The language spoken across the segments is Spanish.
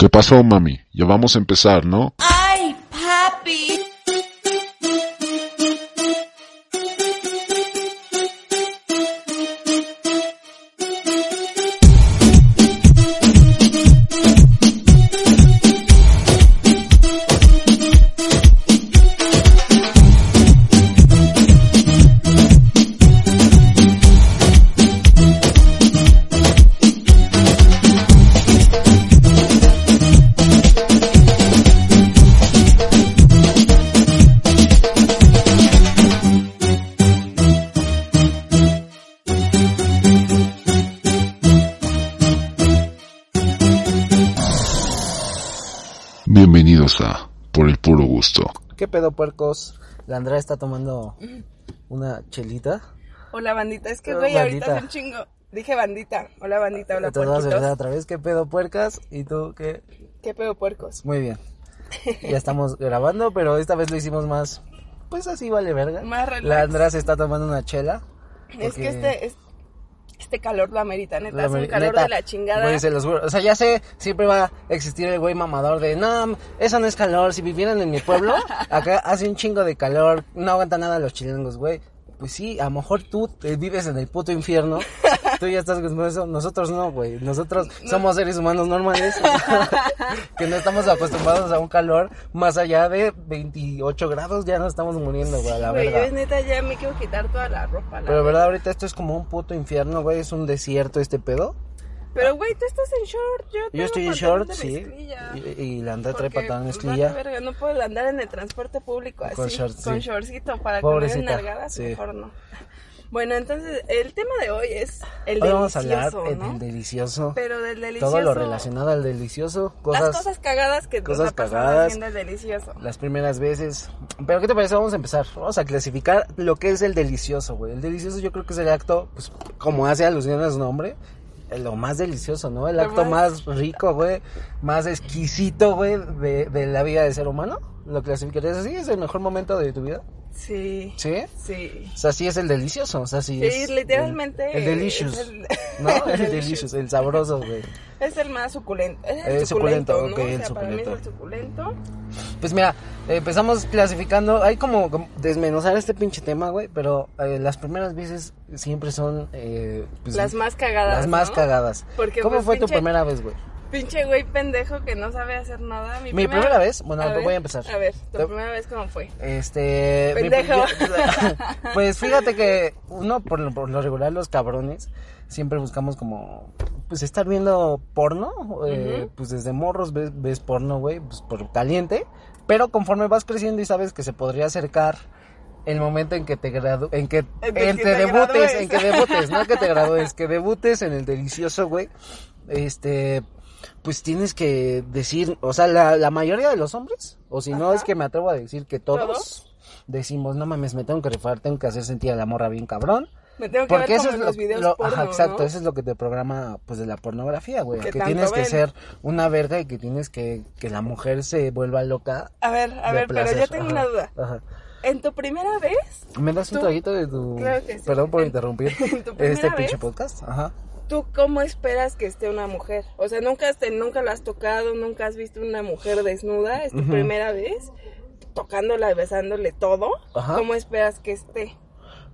¿Qué pasó, mami? Ya vamos a empezar, ¿no? Pedo, puercos? La Andrea está tomando una chelita. Hola bandita, es que güey, ahorita hace un chingo. Dije bandita. Hola bandita, hola puerquitos. verdad otra vez. ¿Qué pedo, puercas? ¿Y tú qué? ¿Qué pedo puercos? Muy bien. Ya estamos grabando, pero esta vez lo hicimos más. Pues así vale verga. Más relax. La Andrea se está tomando una chela. Es que este, es- este calor lo amerita, neta. La es un calor neta, de la chingada. güey, se los juro. O sea, ya sé, siempre va a existir el güey mamador de, no, eso no es calor. Si vivieran en mi pueblo, acá hace un chingo de calor, no aguanta nada los chilengos, güey. Pues sí, a lo mejor tú eh, vives en el puto infierno. Tú ya estás con eso. Nosotros no, güey. Nosotros somos seres humanos normales. que no estamos acostumbrados a un calor más allá de 28 grados. Ya nos estamos muriendo, güey, a la Güey, verdad. yo neta ya me quiero quitar toda la ropa. la Pero verdad, ahorita esto es como un puto infierno, güey. Es un desierto este pedo. Pero güey, tú estás en short. Yo, Yo estoy en short, sí. Y, y la Andrea trae pantalón de pues, mezclilla. verga, no puedo andar en el transporte público así. Con short, sí. Con shortcito para Pobrecita, nalgadas, sí. mejor no. Bueno, entonces, el tema de hoy es el Hoy vamos a delicioso, hablar eh, ¿no? del delicioso. Pero del delicioso. Todo lo relacionado al delicioso. Cosas, Las cosas cagadas que cosas cagadas. haciendo el delicioso. las primeras veces. Pero ¿qué te parece? Vamos a empezar. Vamos a clasificar lo que es el delicioso, güey. El delicioso yo creo que es el acto, pues, como hace alusión a su nombre. Lo más delicioso, ¿no? El Lo acto más- más rico, güey. Más exquisito, güey, de, de la vida del ser humano. ¿Lo clasificarías así? ¿Es el mejor momento de tu vida? Sí. ¿Sí? Sí. O sea, sí es el delicioso. O sea, sí, Sí, es. literalmente. El, el delicious. el- ¿No? El delicious, el sabroso, güey. Es el más suculento. Es el, El suculento, suculento, ¿no? ok, el o sea, para mí es suculento. el suculento. Pues mira, empezamos clasificando. Hay como, como desmenuzar este pinche tema, güey. Pero eh, las primeras veces siempre son. eh, pues, Las más cagadas. Las más ¿no? cagadas. Porque, ¿Cómo pues, fue tu primera vez, güey? Pinche güey pendejo que no sabe hacer nada. Mi, Mi primera vez, bueno, ver, voy a empezar. A ver, tu primera vez, ¿cómo fue? Este. Pendejo. pues fíjate que uno, por lo, por lo regular, los cabrones, siempre buscamos como. Pues estar viendo porno. eh, Pues desde morros ves, ves porno, güey, pues por caliente. Pero conforme vas creciendo y sabes que se podría acercar. El momento en que te gradu en que, En que en que te debutes, gradúes. en que debutes, no que te gradúes, que debutes en el delicioso, güey. Este, pues tienes que decir, o sea, la, la mayoría de los hombres, o si no es que me atrevo a decir que todos, ¿Todos? decimos, no mames, me tengo que rifar, tengo que hacer sentir a la morra bien cabrón. Me tengo que Porque ver eso es lo, los videos lo- porno, ajá, exacto, ¿no? eso es lo que te programa, pues, de la pornografía, güey. Que tienes que ser una verga y que tienes que, que la mujer se vuelva loca. A ver, a ver, pero yo tengo Ajá, una duda. Ajá. ¿En tu primera vez? ¿Me das un traguito de tu... Claro que sí. Perdón por En- interrumpir en tu primera este pinche vez. podcast. Ajá. ¿Tú cómo esperas que esté una mujer? O sea, nunca, te- nunca la has tocado, nunca has visto una mujer desnuda, es tu primera vez, tocándola, besándole todo. Ajá. ¿Cómo esperas que esté?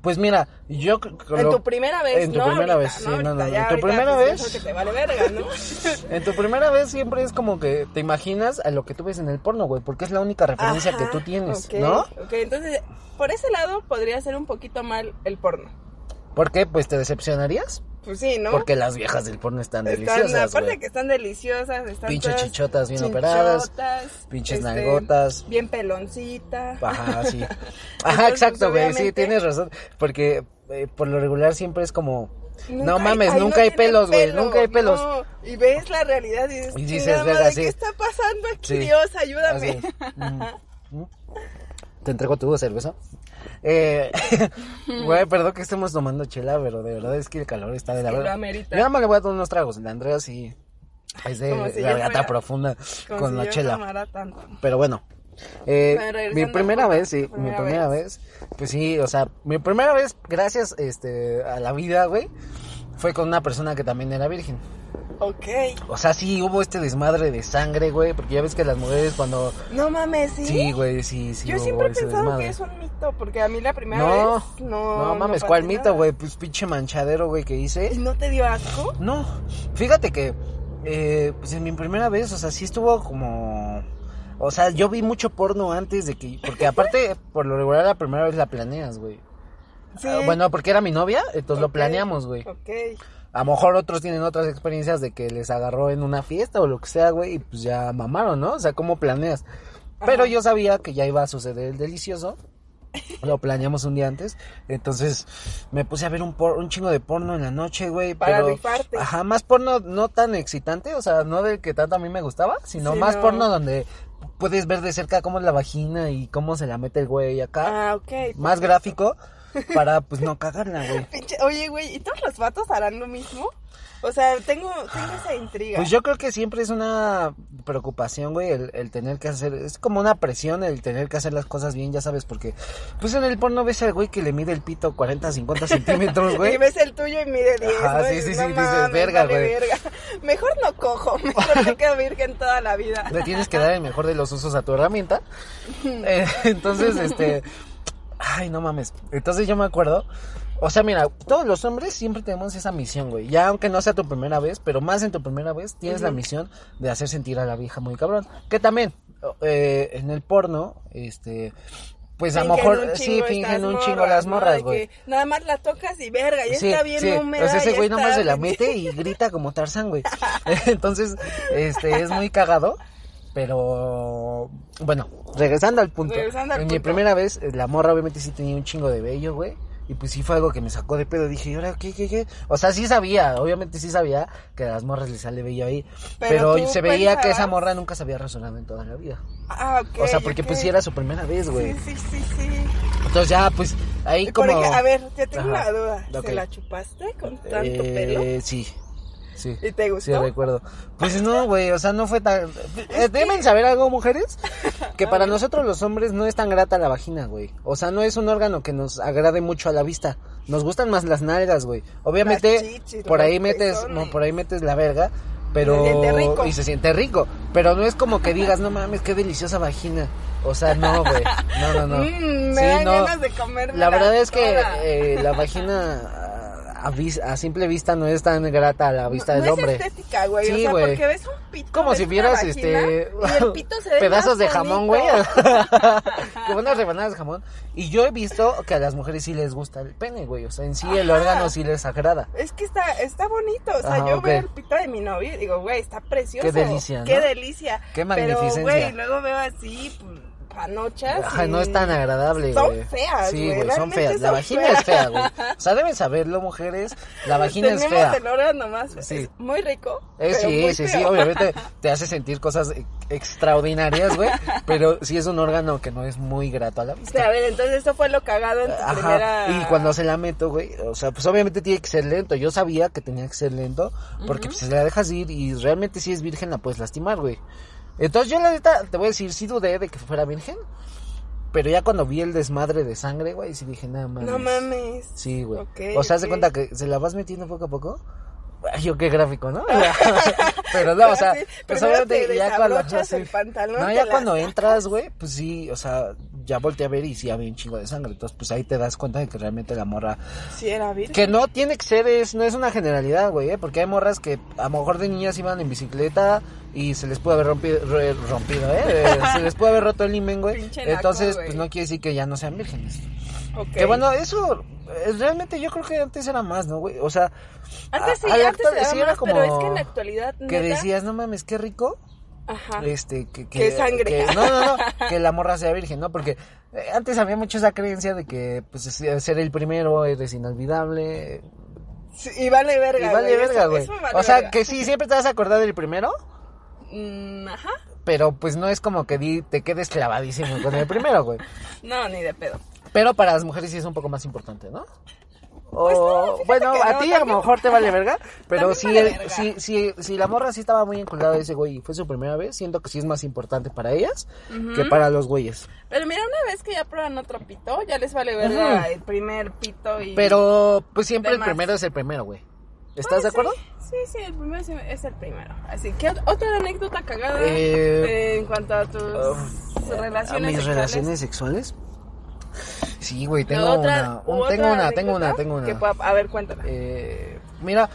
Pues mira, yo... c- En lo- tu primera vez, En tu ¿no? primera Ahorita, vez, sí, no, no, en tu primera vez- eso que te vale verga, ¿no? En tu primera vez siempre es como que te imaginas a lo que tú ves en el porno, güey, porque es la única referencia Ajá, que tú tienes, ok, ¿no? Ok, entonces, por ese lado podría ser un poquito mal el porno. ¿Por qué? Pues te decepcionarías. Pues sí, ¿no? Porque las viejas del porno están, Están, deliciosas, aparte que están deliciosas, están Pinches chichotas bien operadas, pinches este, nalgotas. Bien peloncita. Ajá, sí. Ajá, Entonces, exacto, güey, sí, tienes razón. Porque eh, por lo regular siempre es como... Nunca no mames, nunca no hay pelos, güey, nunca hay pelos. Y ves la realidad y dices, Y dices, "Chingada verga, madre, sí. ¿qué está pasando aquí? Sí. Dios, ayúdame. Mm. Mm. Te entrego tu cerveza. Eh, güey, perdón que estemos tomando chela, pero de verdad es que el calor está de la verdad. Yo nada más le voy a tomar unos tragos. La Andrea sí es de si garganta fuera- profunda con si la chela. tanto. Pero bueno. Eh, mi primera vez, sí, tu mi primera primera vez. pues sí, o sea, mi primera vez, gracias este, a la vida, güey, fue con una persona que también era virgen. Ok. O sea, sí hubo este desmadre de sangre, güey, porque ya ves que las mujeres cuando... No mames, ¿sí? Sí, güey, sí, sí. Yo hubo siempre he ese pensado desmadre. que es un mito, porque a mí la primera No, vez no... no mames, ¿cuál nada. mito, güey? Pues pinche manchadero, güey, que hice. ¿Y no te dio asco? No, fíjate que, eh, pues en mi primera vez, o sea, sí estuvo como... O sea, yo vi mucho porno antes de que... Porque aparte, por lo regular, la primera vez la planeas, güey. Sí. Ah, bueno, porque era mi novia, entonces lo planeamos, güey. Ok. A lo mejor otros tienen otras experiencias de que les agarró en una fiesta o lo que sea, güey, y pues ya mamaron, ¿no? O sea, ¿cómo planeas? Pero Ajá. yo sabía que ya iba a suceder el delicioso. Lo planeamos un día antes. Entonces me puse a ver un, por- un chingo de porno en la noche, güey. Para pero, rifarte. Ajá, más porno no tan excitante, o sea, no del que tanto a mí me gustaba, sino Sí, más no. porno donde puedes ver de cerca cómo es la vagina y cómo se la mete el güey acá. Ah, ok. más gráfico para pues no cagarla, güey. Oye, güey, ¿y todos los vatos harán lo mismo? O sea, tengo, tengo esa intriga. Pues yo creo que siempre es una preocupación, güey, el, el tener que hacer, es como una presión el tener que hacer las cosas bien, ya sabes, porque pues en el porno ves al güey que le mide el pito 40, 50 centímetros, Y güey. ves el tuyo y mide 10, Ajá, ¿no? sí, Y sí, no sí, dices, mames, verga, güey. verga. Mejor no cojo, mejor me quedo virgen toda la vida. Le tienes que dar el mejor de los usos a tu herramienta. Eh, entonces, este, ay, no mames. Entonces yo me acuerdo, o sea, mira, todos los hombres siempre tenemos esa misión, güey. Ya aunque no sea tu primera vez, pero más en tu primera vez, tienes la misión de hacer sentir a la vieja muy cabrón. Que también, eh, en el porno, este, pues a lo mejor sí fingen un chingo morras, las morras, güey. Nada más la tocas y verga, ya Sí, está bien sí. húmeda. O sea, ese güey nomás está- se la mete y grita como Tarzán, güey. Entonces, este, es muy cagado. Pero, bueno, regresando al punto. Regresando al en mi primera vez, eh, la morra obviamente sí tenía un chingo de vello, güey. Y pues sí fue algo que me sacó de pedo. Dije, ¿y ahora qué, qué, qué? O sea, sí sabía, obviamente sí sabía que a las morras les sale vello ahí. Pero se veía que esa morra nunca se había razonado en toda la vida. Ah, ok. O sea, porque pues sí era su primera vez, güey. Sí, sí, sí, sí. Entonces ya, pues, ahí como... a ver, ya tengo Ajá. una duda. ¿Se la chupaste con tanto Eh, pelo? Sí, sí. ¿Y te Sí, gustó? recuerdo. Pues no, güey, o sea, no fue tan... Eh, Deben saber algo, mujeres, que para nosotros los hombres no es tan grata la vagina, güey. O sea, no es un órgano que nos agrade mucho a la vista. Nos gustan más las nalgas, güey. Obviamente, chichis, por ahí metes, no, por ahí metes la verga, pero... Se siente rico. Y se siente rico. Pero no es como que digas, no mames, qué deliciosa vagina. O sea, no, güey. No, no, no. Mm, me Sí, dan no. ganas de comerme La verdad es que eh, la vagina a, simple vista no es tan grata a la vista no, del no hombre. es estética, güey. o Sí, sea, güey. porque ves un pito. Como si vieras este Y el pito se ve pedazos de jamón, güey. Como unas rebanadas de jamón. Y yo he visto que a las mujeres sí les gusta el pene, güey. O sea, en sí el órgano sí les agrada. Es que está, está bonito. O sea, Ajá, yo veo el pito de mi novio y digo, güey, está precioso. Qué delicia, Qué ¿no? delicia. Qué Pero, magnificencia. güey, luego veo así, pues, panochas. No es tan agradable, Son güey. feas, Sí, güey, güey, son feas. La son vagina feas. es fea, güey. O sea, deben saberlo, mujeres. La vagina es fea. el órgano más. Sí. Es muy rico. Eh, sí, muy sí, obviamente te hace sentir cosas e- extraordinarias, güey, pero sí es un órgano que no es muy grato a la O vista. sea, a ver, entonces eso fue lo cagado en tu Ajá, primera... y cuando se la meto, güey, o sea, pues obviamente tiene que ser lento. Yo sabía que tenía que ser lento, porque pues si la dejas ir y realmente si es virgen la puedes lastimar, güey. Entonces yo la neta, te voy a decir, sí dudé de que fuera virgen, pero ya cuando vi el desmadre de sangre, güey, sí dije, nada más. No mames. Sí, güey. Ok, o sea, haz de cuenta que se la vas metiendo poco a poco. Yo qué gráfico, ¿no? pero no, o sea, sí, pues obviamente te ya cuando sí. el pantalón, No, ya la cuando entras, güey, pues sí, o sea, ya volteé a ver y sí había un chingo de sangre. Entonces, pues ahí te das cuenta de que realmente la morra Sí, era virgen. que no tiene que ser, es, no es una generalidad, güey, ¿eh? porque hay morras que a lo mejor de niñas iban en bicicleta y se les puede haber rompido, rompido ¿eh? Se les puede haber roto el himen, güey. Naco, Entonces, pues no quiere decir que ya no sean vírgenes. Que bueno, eso eh, realmente yo creo que antes era más, ¿no, güey? O sea, Antes sí, a- antes era sí más, era como pero es que en la actualidad, que neta, decías, no mames, qué rico. Ajá. Este, que, que, Que sangre. que- no, no, no, que la morra sea virgen, ¿no? Porque eh, antes había mucho esa creencia de que, pues, es- ser el primero eres inolvidable. Sí, y vale verga, Y vale güey, verga, eso- güey. eso vale O sea, verga. que sí, siempre te vas a acordar del primero, Mm, ajá. pero pues no es como que di- te quedes clavadísimo con el primero, güey. No, ni de pedo. Pero para las mujeres sí es un poco más importante, ¿no? O, Pues no, fíjate bueno, a no, ti a lo mejor te vale verga, pero si, vale el- verga. si, si, si la morra sí estaba muy enculada de ese güey y fue su primera vez, siento que sí es más importante para ellas que para los güeyes. Pero mira, una vez que ya prueban otro pito, ya les vale verga el primer pito y... Pero pues siempre el primero es el primero, güey. ¿Estás de acuerdo? Sí, sí, el primero es el primero. Así que ot- otra anécdota cagada Eh, en cuanto a tus relaciones a mis sexuales. relaciones sexuales. Sí, güey, tengo Otra- una, un- tengo una, tengo una, tengo una. a ver, cuéntame. Eh, mira,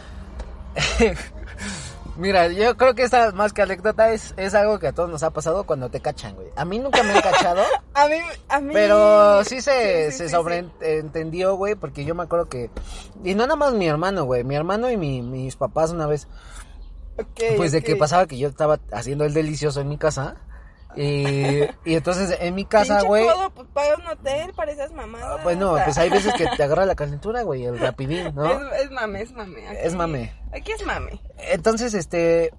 mira, yo creo que esta más que anécdota es, es algo que a todos nos ha pasado cuando te cachan, güey. A mí nunca me han cachado, A mí, a mí. pero sí se, sí, se sí, sobreentendió, güey, porque yo me acuerdo que, y no nada más mi hermano, güey, mi hermano y mi- mis papás una vez, sí. Ok, pues de que pasaba que yo estaba haciendo el delicioso en mi casa. Y, y entonces en mi casa, güey. pues paga un hotel para esas mamadas. ah, Bueno, pues hay veces que te agarra la calentura, güey, el rapidín, ¿no? Es, es mame, es mame. Aquí- Es mame. Aquí es mame. Entonces, este,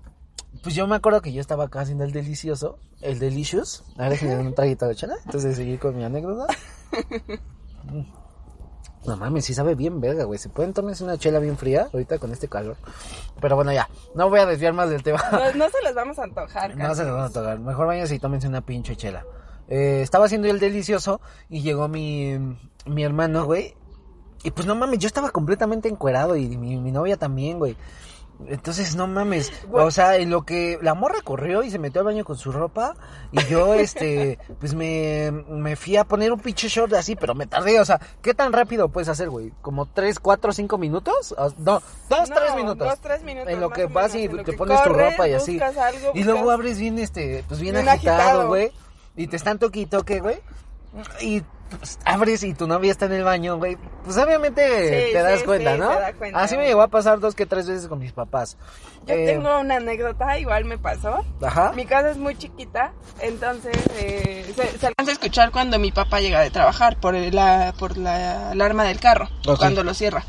pues yo me acuerdo que yo estaba acá haciendo el delicioso, el delicious. A ver, déjenme dar un traguito de chela. Entonces seguí con mi anécdota. No mames, sí sabe bien verga, güey. ¿Se pueden tomarse una chela bien fría ahorita con este calor? Pero bueno, ya. No voy a desviar más del tema. No, no se las vamos a antojar, No se casi. los van a tocar. Mejor váyanse y tómense una pinche chela. Eh, estaba haciendo el delicioso y llegó mi, mi hermano, güey. Y pues no mames, yo estaba completamente encuerado y mi, mi novia también, güey. Entonces, no mames, o sea, en lo que la morra corrió y se metió al baño con su ropa y yo, este, pues me, me fui a poner un pinche short así, pero me tardé, o sea, ¿qué tan rápido puedes hacer, güey? ¿Como tres, cuatro, cinco minutos? O- No, dos, No, tres minutos. dos, tres minutos, En lo que vas y te pones tu ropa y así. algo, y luego abres bien, este, pues bien, agitado. güey. Y te están toque y toque, güey. Y pues, abres y tu novia está en el baño, güey. Pues obviamente Sí, te das sí, cuenta, sí, ¿no? da cuenta. Así me llegó a pasar dos que tres veces con mis papás. Yo Eh, tengo una anécdota, igual me pasó. Ajá. Mi casa es muy chiquita, entonces eh, se, se alcanza a escuchar cuando mi papá llega de trabajar por la, por la alarma del carro, Ok. cuando lo cierra.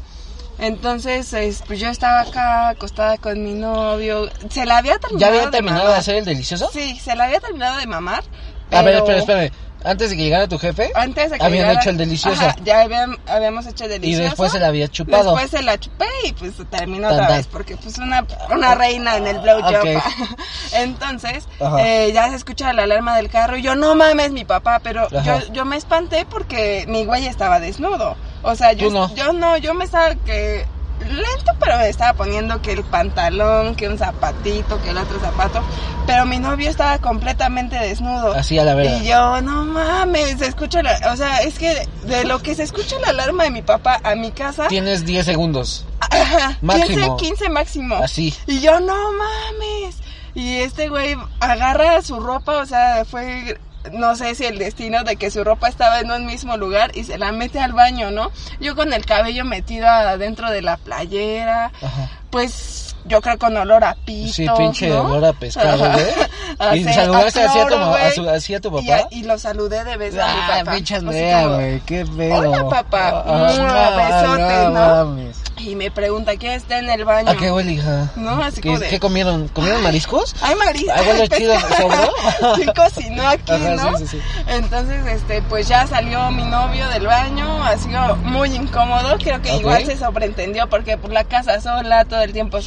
Entonces, es- pues yo estaba acá acostada con mi novio. Se la había terminado. ¿Ya habían de terminado de mamar. hacer el delicioso? Sí, se la había terminado de mamar. A ver, pero espera, espérame. Antes de que llegara tu jefe, Antes de que habían llegara- hecho el delicioso. Ajá, ya habían- habíamos hecho el y delicioso. después se la había chupado. Después se la chupé y pues terminó otra vez porque pues una, una reina en el blowjob. Ok. Entonces, eh, ya se escucha la alarma del carro y yo, no mames, mi papá, pero yo, yo me espanté porque mi güey estaba desnudo. O sea, yo no. yo no, yo me estaba que lento, pero me estaba poniendo que el pantalón, que un zapatito, que el otro zapato, pero mi novio estaba completamente desnudo. Así a la verga. Y yo, no mames, se escucha la, o sea, es que de lo que se escucha la alarma de mi papá a mi casa, Tienes 10 segundos. ajá, máximo. 15, 15 máximo. Así. Y yo, no mames. Y este güey agarra su ropa, o sea, fue, no sé si el destino de que su ropa estaba en un mismo lugar y se la mete al baño, ¿no? Yo con el cabello metido adentro de la playera, Ajá. pues yo creo con olor a pito. Sí, pinche ¿no? olor a pescado, güey. ¿Y A ce- saludaste así a tu a su- así a tu Y papá? Y, lo saludé de beso a mi Ah, papá. pinche güey, qué pedo. Hola, papá. Ah, Mua, no, besote, ¿no? mames. Y me pregunta, ¿quién está en el baño? ¿A qué huele, hija? No, así ¿Qué, de- ¿Qué comieron? ¿Comieron mariscos? Ay, Marisa. Ay, huele chido, ¿sobró? Sí cocinó aquí, Ajá, ¿no? sí, sí, sí. Entonces, este, pues ya salió mi novio del baño, ha sido muy incómodo, creo que igual se sobreentendió porque por la casa sola, todo el tiempo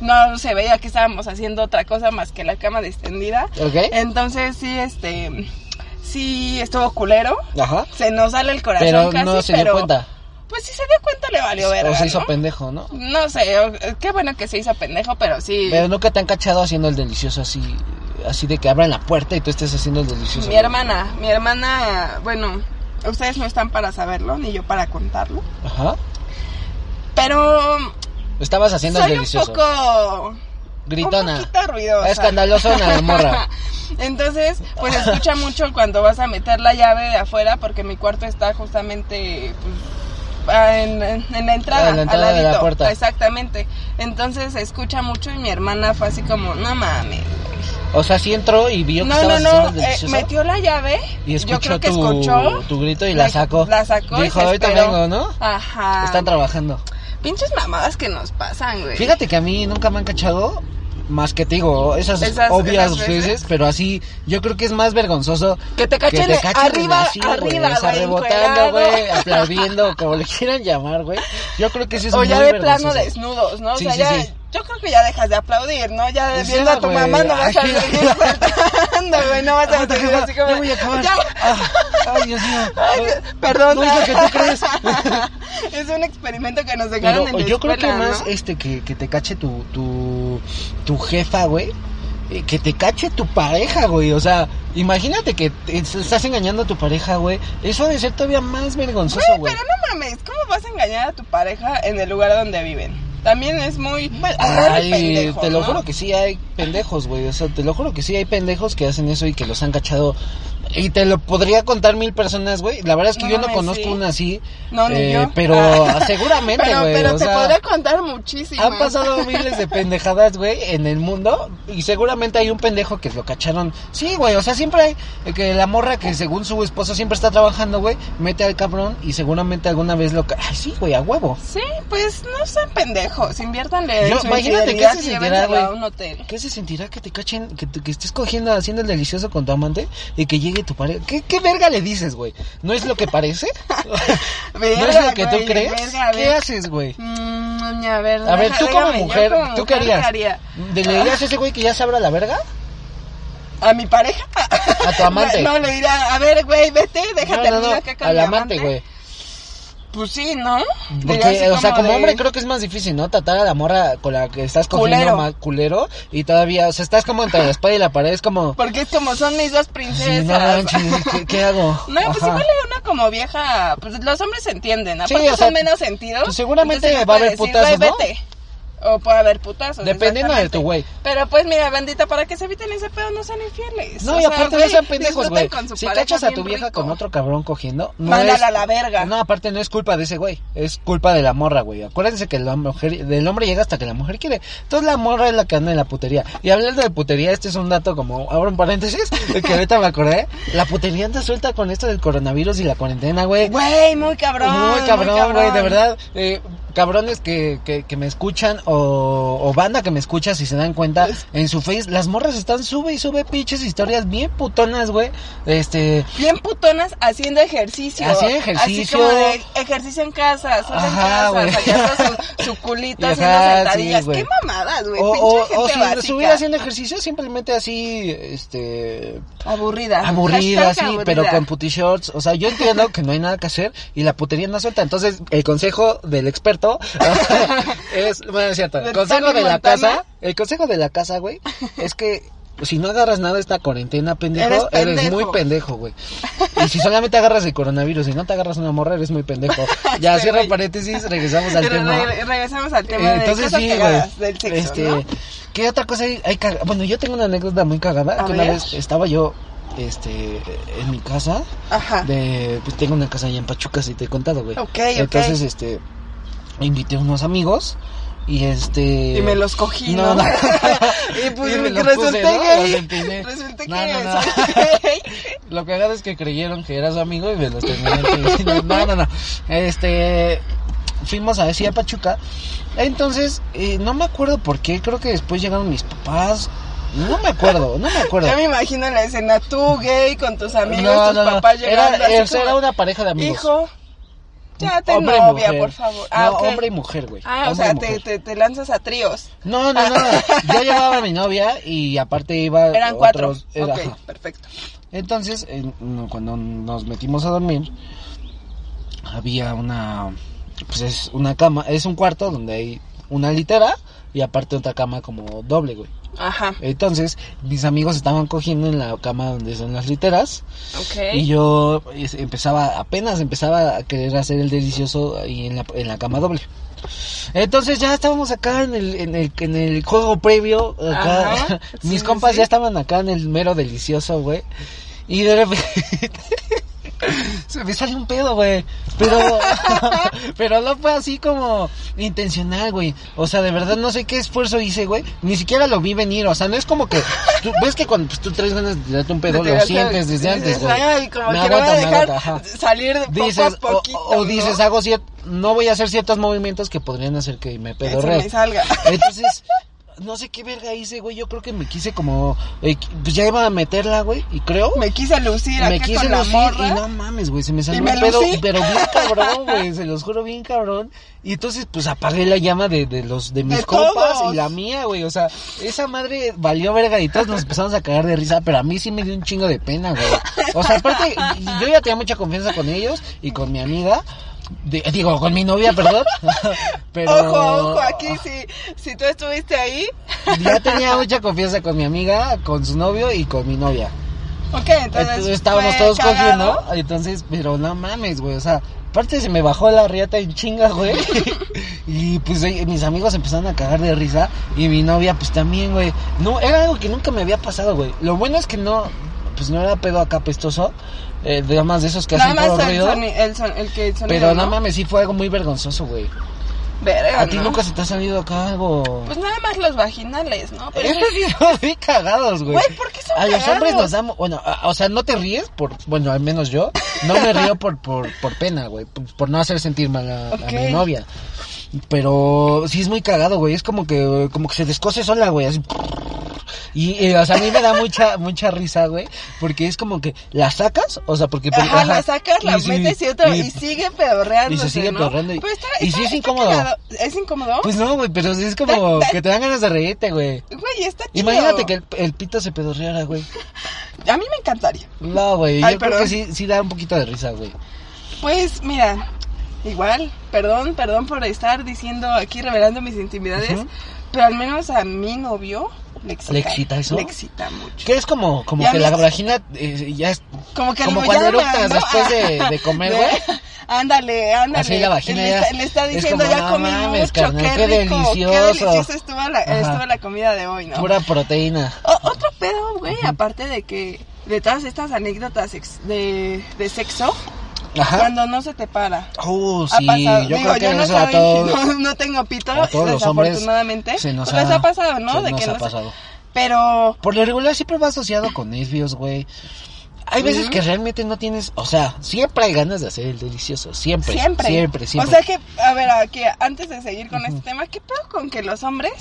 no se veía que estábamos haciendo otra cosa más que la cama extendida. ¿Ok? Entonces, sí, este, sí estuvo culero, Ajá. se nos sale el corazón Pero casi, no se dio cuenta. Pues si se dio cuenta le valió ver. o se hizo pendejo, ¿no? No sé, qué bueno que se hizo pendejo, pero sí. Pero nunca te han cachado haciendo el delicioso así, así de que abran la puerta y tú estés haciendo el delicioso. Mi hermana, mi hermana, bueno, ustedes no están para saberlo, ni yo para contarlo, Ajá. pero Estabas haciendo soy un delicioso. poco... Gritona. Un poquito ruidosa. Escandalosona la morra. Entonces, pues escucha mucho cuando vas a meter la llave de afuera, porque mi cuarto está justamente pues, ah, en, en- la entrada. En la entrada al de la puerta. Exactamente. Entonces se escucha mucho y mi hermana fue así como, no mames. O sea, sí entró y vio que No, no, estabas no, el eh, metió la llave. y escuchó yo creo que tu, escuchó. tu grito y la sacó. La sacó. y Dijo, esperó". vengo, ¿no? Ajá. Están trabajando. Pinches mamadas que nos pasan, güey. Fíjate que a mí nunca me han cachado. Más que te digo, esas, Esas- obvias esas veces, veces. pero así, yo creo que es más vergonzoso Que te cachen que te cachen arriba, así, güey, arriba, o sea, güey, rebotando, güey, aplaudiendo, como le quieran llamar, güey. Yo creo que eso es o muy ya de plano vergonzoso. desnudos, ¿no? Sí, o sea, sí, ya, sí. Yo creo que ya dejas de aplaudir, ¿no? Ya Pues viendo a tu mamá no vas a venir. acabando, güey. No vas a jefa, así como. ya voy a acabar. Ya. Ah, ay, Dios mío. Ay, Perdón. No es lo que tú crees. es un experimento que nos dejaron Pero en la yo creo que escuela, más ¿no? este que, que te cache tu, tu, tu jefa, güey. eh, Que te cache tu pareja, güey. O sea, imagínate que te- estás engañando a tu pareja, güey. Eso debe ser todavía más vergonzoso, güey. pero no mames, ¿cómo vas a engañar a tu pareja en el lugar donde viven? También es muy... Ay, pendejo, te lo ¿no? juro que sí hay pendejos, güey. O sea, te lo juro que sí hay pendejos que hacen eso y que los han cachado. Y te lo podría contar mil personas, güey. La verdad es que No yo no conozco sí. una así. No, ni eh, yo. Pero Ah. seguramente, güey. pero o te sea, podría contar muchísimo. Han pasado miles de pendejadas, güey, en el mundo. Y seguramente hay un pendejo que lo cacharon. Sí, güey, o sea, siempre hay eh, que la morra que según su esposo siempre está trabajando, güey, mete al cabrón y seguramente alguna vez lo... Ay, sí, güey, a huevo. Sí, pues no sean pendejos, inviértanle Yo- imagínate qué se sentirá, güey. ¿Qué se sentirá que te cachen, que, que estés cogiendo, haciendo el delicioso con tu amante y que llegue tu pareja? ¿Qué, qué verga le dices, güey? ¿No es lo que parece? ¿No es lo que tú güey, crees? verga, a ¿Qué ver. haces, güey? Mm, a ver, A ver, deja- tú como déjame, mujer, como ¿tú qué harías? haría? ¿Le dirías a ese güey que ya se abra la verga? ¿A mi pareja? A tu amante. No, le diría, a ver, güey, vete, déjate no, no, no, acá con al mi amante, güey. Pues sí, ¿no? Porque, o sea, como de- hombre creo que es más difícil, ¿no? Tratar a la morra con la que estás cogiendo Culero. culero y todavía, o sea, estás como entre la espada y la pared, es como... Porque es como son mis dos Sí, princesas. no manches, ¿qué, qué hago? No, pues Ajá. igual hay una como vieja, pues los hombres se entienden, Sí, aparte o sea, son menos sentidos. pues seguramente va a haber "Güey, ¿no? vete". O puede haber putazos. Dependiendo de tu güey. Pero pues mira, bandita, para que se eviten ese pedo, no sean infieles. No, O y sea, aparte güey, no sean pendejos, güey. Si cachas a tu vieja rico. con otro cabrón cogiendo, no Mándala a la verga. No, aparte no es culpa de ese güey, es culpa de la morra, güey. Acuérdense que la mujer, del hombre llega hasta que la mujer quiere. Entonces la morra es la que anda en la putería. Y hablando de putería, este es un dato como, abro un paréntesis, que ahorita me acordé. La putería anda suelta con esto del coronavirus y la cuarentena, güey. Güey, muy cabrón. Muy cabrón, güey, de verdad. Eh, cabrones que, que, que me escuchan o, o banda que me escucha, si se dan cuenta, en su face, las morras están sube y sube pinches historias bien putonas, güey. Este, Bien putonas haciendo ejercicio. Haciendo Así ejercicio. como de ejercicio en casa, solo en Ajá, casa, güey. sacando su, su culito Ajá, haciendo sí, sentadillas. Qué mamadas, güey. o, Pinche o, gente o si estuviera haciendo ejercicio, simplemente así, este, Aburrida. aburrida, Hashtag así, pero aburrida. con puti shorts. O sea, yo entiendo que no hay nada que hacer y la putería no suelta. Entonces, el consejo del experto es, bueno, es cierto, el ¿De consejo de la casa, el consejo de la casa, güey, es que si no agarras nada esta cuarentena, pendejo, Eres muy pendejo, güey. Y si solamente agarras el coronavirus y no te agarras una morra, eres muy pendejo. Ya Este cierro güey. paréntesis, regresamos al tema. re- regresamos al tema Eh, de Entonces sí, cagadas güey. del sexo, Este, ¿no? ¿qué otra cosa hay, hay Bueno, yo tengo una anécdota muy cagada. A que una vez estaba yo, este, en mi casa. Ajá. De, pues tengo una casa allá en Pachuca, si te he contado, güey. Ok, ok. Entonces, este, invité a unos amigos. Y este. Y me los cogí, No, ¿no? no. y pues Y me los resulté puse, ¿no? gay. Empiné. Resulté No, que no, no. soy. Lo cagado es que creyeron que era su amigo y me los creyendo. No, no, no. Este. Fuimos a decir a Pachuca. Entonces, eh, no me acuerdo por qué. Creo que después llegaron mis papás. No me acuerdo, no me acuerdo. Ya me imagino la escena, tú gay con tus amigos, No, tus no, no. papás llegando Era, así era- como, era una pareja de amigos. Hijo, ya ten Hombre y novia, mujer. por favor. Ah, no, ok. hombre y mujer, güey. Ah, o sea, te, te, te lanzas a tríos. No, no, no. Yo llevaba a mi novia y aparte iba. Eran cuatro. era- ok, perfecto. Entonces, cuando nos metimos a dormir, había una, pues es una cama, es un cuarto donde hay una litera y aparte otra cama como doble, güey. Ajá, Entonces, mis amigos estaban cogiendo en la cama donde son las literas ok. y yo empezaba, apenas empezaba a querer hacer el delicioso ahí en la, en la cama doble. Entonces ya estábamos acá en el, en el, en el juego previo, acá. Ajá, mis sí, compas sí. ya estaban acá en el mero delicioso, güey. Y de repente se me sale un pedo, güey. Pero, pero no fue así como intencional, güey. O sea, de verdad no sé qué esfuerzo hice, güey. Ni siquiera lo vi venir. O sea, no es como que tú ves que cuando pues, tú traes ganas de tirarte un pedo, lo sientes desde antes, güey. Ay, como Me que no voy a aguanta, me dejar aguanta, ajá salir de poco dices a poquito, o, o dices ¿no? hago cier- no voy a hacer ciertos movimientos que podrían hacer que me Que se pedorre me salga. entonces no sé qué verga hice, güey. Yo creo que me quise como. eh, pues ya iba a meterla, güey. Y creo. Me quise lucir me quise con la lucir morra. y no mames, güey, se me salió me pedo, pero bien cabrón, güey, se los juro bien cabrón. Y entonces, pues apagué la llama de, de los de mis De todos. y la mía, güey. O sea, esa madre valió verga y todos nos empezamos a cagar de risa, pero a mí sí me dio un chingo de pena, güey. O sea, aparte, yo ya tenía mucha confianza con ellos y con mi amiga. Digo, con mi novia, perdón. pero Ojo, ojo, aquí si, si tú estuviste ahí. ya tenía mucha confianza con mi amiga, con su novio y con mi novia. Ok, entonces. Estábamos todos cagado. cogiendo, entonces, pero no mames, güey, o sea, aparte se me bajó la riata en chinga, güey, y pues eh, mis amigos empezaron a cagar de risa, y mi novia pues también, güey, no, era algo que nunca me había pasado, güey, lo bueno es que no, pues no era pedo acá pestoso, eh, digamos de esos que Nada hacen todo más el, ruido, soni- el, son- el que el sonido, pero no ¿no? mames, sí fue algo muy vergonzoso, güey, Verga, a ti ¿no? nunca se te ha salido acá algo... Pues nada más los vaginales, ¿no? Pero son muy cagados, güey. Güey, ¿por qué son A los hombres nos damos, bueno, a- o sea, no te ríes por, bueno, al menos yo, no me río por, por, por pena, güey, por, por no hacer sentir mal a, mi novia. Pero sí es muy cagado, güey, es como que, como que se descose sola, güey, así. Y, eh, o sea, a mí me da mucha, mucha risa, güey, porque es como que la sacas, o sea, porque... Ajá, ajá, la sacas, la y sí, metes y otra y- y, sigue pedorreando. y se sigue pedorreando y- Pero está, y está- sí es incómodo. cagado. ¿Es incómodo? Pues no, güey, pero sí es como que te dan ganas de reírte, güey. Güey, está chido. Imagínate que el, el pito se pedorreara, güey. A mí me encantaría. No, güey, yo creo que sí, sí da un poquito de risa, güey. Pues mira, igual, perdón, perdón por estar diciendo aquí, revelando mis intimidades, Ujú. pero al menos a mi novio le excita. ¿Le excita eso? Le excita mucho. Que es como, como que la vagina eh, ya es Como que como cuando eructas ¿no? después de, de comer, güey. Ándale, ándale. Así la vagina le, ya le está es diciendo, como, ya "No comí mames, mucho, carnal, qué, qué rico, delicioso". qué delicioso estuvo la, Ajá. estuvo la comida de hoy, ¿no? Pura proteína. O- otro pedo, güey, aparte de que, de todas estas anécdotas de, de sexo, Ajá. cuando no se te para. Uh, Ha sí, pasado. yo Digo, creo que yo no, eso a todos, no, no tengo pito, a todos los hombres desafortunadamente. se nos ha, les ha pasado, ¿no? se de nos que ha no se- pasado. Pero Por lo regular siempre va asociado con nervios, güey. Hay veces Ujú. que realmente no tienes, o sea, siempre hay ganas de hacer el delicioso, siempre, siempre. siempre, siempre. O sea que, a ver, aquí, antes de seguir con este tema, ¿qué pedo con que los hombres,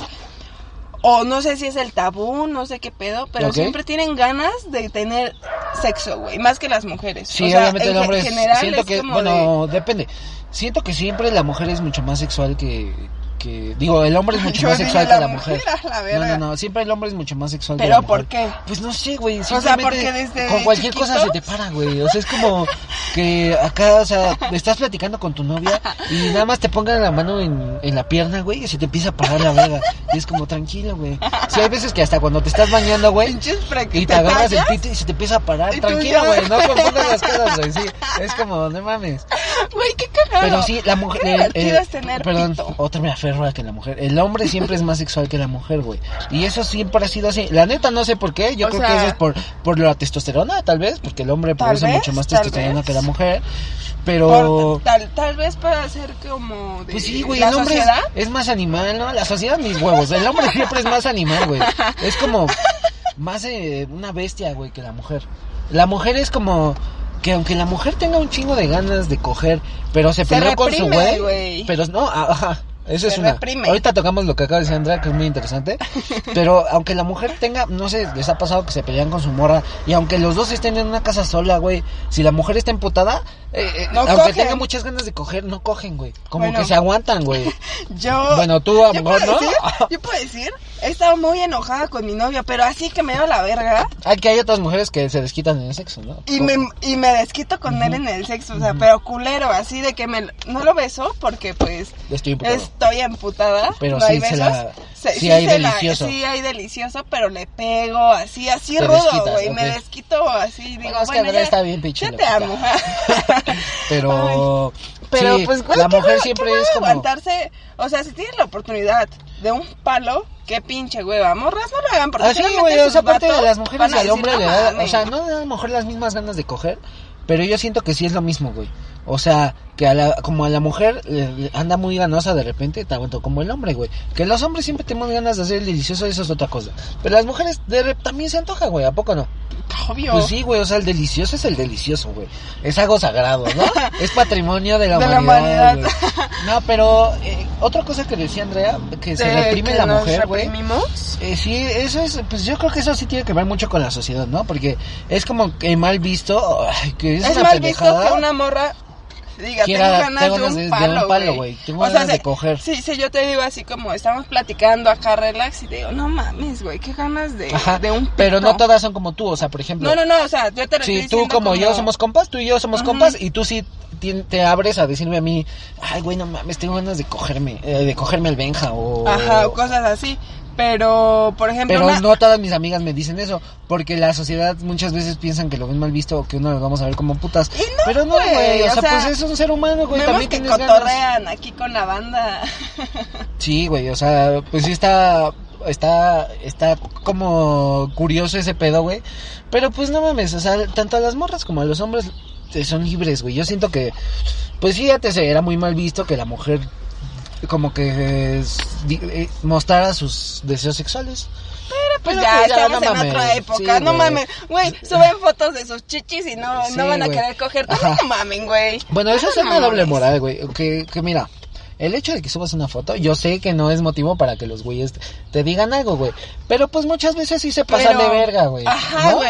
o no sé si es el tabú, no sé qué pedo, pero siempre tienen ganas de tener sexo, güey, más que las mujeres. Sí, O sea, obviamente en el hombre ge- es- general siento es que, como bueno, depende. Siento que siempre la mujer es mucho más sexual que, que digo, el hombre es mucho Yo más sexual la que la mujer, mujer. la no, no, no, siempre el hombre es mucho más sexual que ¿Pero la mujer. por qué? Pues no sé, güey, sea, simplemente porque desde con cualquier cosa se te chiquitos- para, güey. O sea, es como que acá, o sea, estás platicando con tu novia y nada más te pongan la mano en, en la pierna, güey, y se te empieza a parar la verga. Y es como, tranquilo, güey. Sí, hay veces que hasta cuando te estás bañando, güey, y te agarras el pito y se te empieza a parar. Tranquilo, güey, no confundas las cosas, güey. Sí, es como, no mames. Güey, qué cagado. Pero sí, la mujer. Qué es tener perdón, pito. otra me aferro a que la mujer. El hombre siempre es más sexual que la mujer, güey. Y eso siempre ha sido así. La neta, no sé por qué. Yo O creo sea- que eso es por, por la testosterona, tal vez. Porque el hombre produce vez, mucho más testosterona que la mujer. Pero. Por- tal, tal vez para ser como de Pues sí, güey, el hombre es, es más animal, ¿no? La sociedad, mis huevos. El hombre siempre es más animal, güey. Es como más eh, una bestia, güey, que la mujer. La mujer es como que aunque la mujer tenga un chingo de ganas de coger, pero se Se peleó con su güey. Pero no, ajá. Eso es una. reprime. Ahorita tocamos lo que acaba de decir Andrea, que es muy interesante. Pero aunque la mujer tenga, no sé, les ha pasado que se pelean con su morra. Y aunque los dos estén en una casa sola, güey. Si la mujer está emputada, eh, eh, No aunque cogen. tenga muchas ganas de coger, no cogen, güey. Como Bueno. que se aguantan, güey. Yo. Bueno, tú, a lo yo mejor, puedo ¿no? decir, yo puedo decir, he estado muy enojada con mi novio, pero así que me dio la verga. Hay que hay otras mujeres que se desquitan en el sexo, ¿no? Y me, y me desquito con él en el sexo, o sea, pero culero, así de que me, no lo beso porque pues Estoy emputado. Estoy emputada, Pero no sí hay besos. la- Se- sí hay se la- delicioso. sí hay delicioso, pero le pego así, así Te rudo, güey, ok. me desquito así, digo, Bueno, es que bueno, ya, está bien pinche ya te amo. Pero. Pero sí, pues, güey, la ¿qué mujer va- siempre es como. aguantarse, o sea, si tienes la oportunidad de un palo, qué pinche hueva, morras, no lo hagan porque Así, güey, o sea, aparte de las mujeres al hombre "No le da, o mames". sea, no a la mujer las mismas ganas de coger, pero yo siento que sí es lo mismo, güey. O sea, que a la, como a la mujer anda muy ganosa de repente, tanto como el hombre, güey. Que los hombres siempre tenemos ganas de hacer el delicioso, eso es otra cosa. Pero las mujeres de re- también se antoja, güey, ¿a poco no? obvio. Pues sí, güey, o sea, el delicioso es el delicioso, güey. Es algo sagrado, ¿no? es patrimonio de la De la humanidad. humanidad. güey. No, pero eh, otra cosa que decía Andrea, que se reprime que la nos mujer, güey. Eh, sí, eso es, pues yo creo que eso sí tiene que ver mucho con la sociedad, ¿no? Porque es como que mal visto, que es, Es, una mal visto pendejada. que una morra diga, Quiera- tengo ganas, tengo de, un de- de palo, un palo, güey. Tengo ganas de si- coger. Sí, sí, yo te digo así como estamos platicando acá relax y te digo, no mames, güey, qué ganas de, Ajá, de un pero no pito". todas son como tú, o sea, por ejemplo. No, no, no, o sea, yo te lo Si tú diciendo como, yo somos compas, tú y yo somos compas, y tú sí te abres a decirme a mí, ay, güey, no mames, tengo ganas de cogerme, eh, de cogerme el Benja, o... Ajá, o cosas así. Pero, por ejemplo, Pero una- no todas mis amigas me dicen eso, porque la sociedad muchas veces piensan que lo ven mal visto o que uno lo vamos a ver como putas. Y no, Pero no, güey, o, o sea, sea, pues es un ser humano, güey, también que tienes ganas. cotorrean aquí con la banda. Sí, güey, o sea, pues sí está, está, está como curioso ese pedo, güey. Pero pues no mames, o sea, tanto a las morras como a los hombres eh, son libres, güey. Yo siento que, pues fíjate, era muy mal visto que la mujer como que di- eh, mostrara sus deseos sexuales. Pues Pero, ya, pues, ya, estamos no en otra época. Sí, no güey. mames, güey, suben fotos de sus chichis y no, Sí, no van a güey. querer coger. Ajá. No mamen, güey. Bueno, eso es una doble moral, güey. Que, que mira, el hecho de que subas una foto, yo sé que no es motivo para que los güeyes te digan algo, güey. Pero pues muchas veces sí se pasan Pero- de verga, güey. Ajá, ¿no?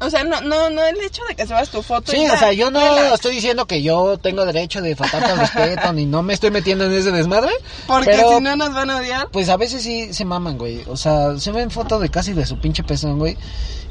O sea, no, no, no el hecho de que subas tu foto. Sí, y o sea, yo no relax. estoy diciendo que yo tengo derecho de faltarte al respeto, ni no me estoy metiendo en ese desmadre. Porque pero, si no nos van a odiar. Pues a veces sí se maman, güey. O sea, se ven fotos de casi de su pinche pezón, güey.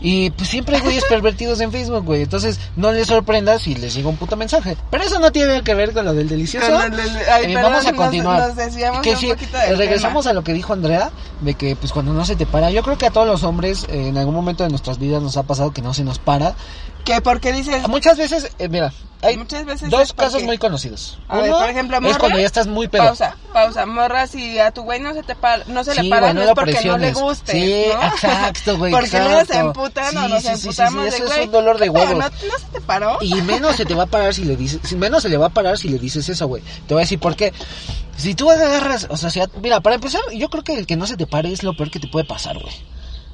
Y pues siempre hay güeyes pervertidos en Facebook, güey. Entonces no les sorprenda si les llega un puto mensaje. Pero eso no tiene que ver con lo del delicioso. Ay, Eh, vamos a continuar. nos Que sí, regresamos tema. a lo que dijo Andrea, de que pues cuando no se te para, yo creo que a todos los hombres eh, en algún momento de nuestras vidas nos ha pasado que no se nos para. Que porque dices. Muchas veces, eh, mira, hay Muchas veces dos es casos muy conocidos. A ver, Uno por ejemplo, es morra, cuando ya estás muy pedo. Pausa, pausa. Morra, si a tu güey no se te para, no se Sí, le para, no no es porque no le guste. Sí, ¿no? exacto, güey, Porque se exacto. emputan Sí, o nos sí, emputamos sí, de eso es un dolor de huevos. ¿No, ¿No se te paró? Y menos se te va a parar si le dices, menos se le va a parar si le dices eso, güey. Te voy a decir por qué. Si tú agarras, o sea, si a- mira, para empezar, yo creo que el que no se te pare es lo peor que te puede pasar, güey.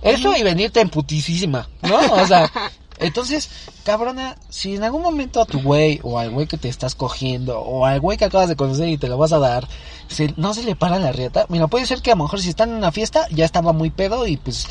Eso y venirte en putisísima, ¿no? O sea, entonces, cabrona, si en algún momento a tu güey o al güey que te estás cogiendo o al güey que acabas de conocer y te lo vas a dar, se- no se le para la rieta, mira, puede ser que a lo mejor si están en una fiesta ya estaba muy pedo y pues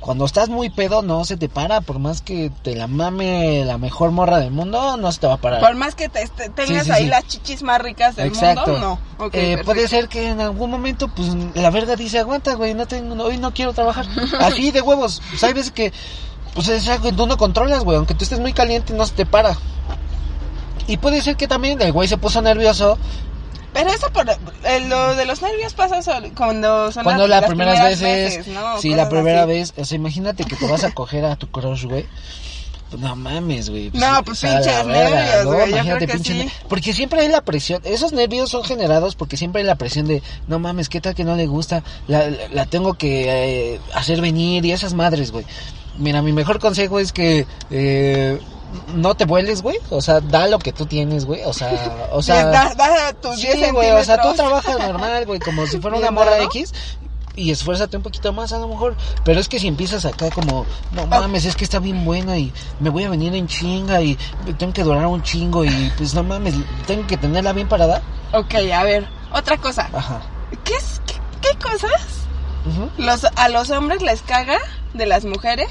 cuando estás muy pedo no se te para, por más que te la mame la mejor morra del mundo, no se te va a parar. Por más que te, te- tengas sí, ahí sí. las chichis más ricas del Exacto. mundo, no. Eh, puede ser que en algún momento, pues, la verga dice, aguanta, güey, no tengo, hoy no quiero trabajar. Así de huevos. Pues hay veces que, pues es algo que tú no controlas, güey, aunque tú estés muy caliente, no se te para. Y puede ser que también el güey se puso nervioso Pero eso por eh, lo de los nervios pasa sol- cuando son cuando las, las primeras, primeras veces. ¿no? sí, la primera así. vez. O sea, imagínate que te vas a coger a tu crush, güey. Pues no mames, güey. No, pues o sea, la pinches nervios, ¿no? güey, yo Imagínate, creo que pinches sí. Porque siempre hay la presión. Esos nervios son generados porque siempre hay la presión de, no mames, ¿qué tal que no le gusta? La, la, la tengo que eh, hacer venir y esas madres, güey. Mira, mi mejor consejo es que eh, no te vueles, güey. O sea, da lo que tú tienes, güey. O sea, o sea. da, da tus Sí, 10 güey, o sea, tú trabajas normal, güey, como si fuera una morra. X. Y esfuérzate un poquito más a lo mejor. Pero es que si empiezas acá como, no mames, es que está bien buena y me voy a venir en chinga y tengo que durar un chingo y pues no mames, tengo que tenerla bien parada. Ok, a ver, otra cosa. Ajá. ¿Qué, es, qué, qué cosas Los, a los hombres les caga de las mujeres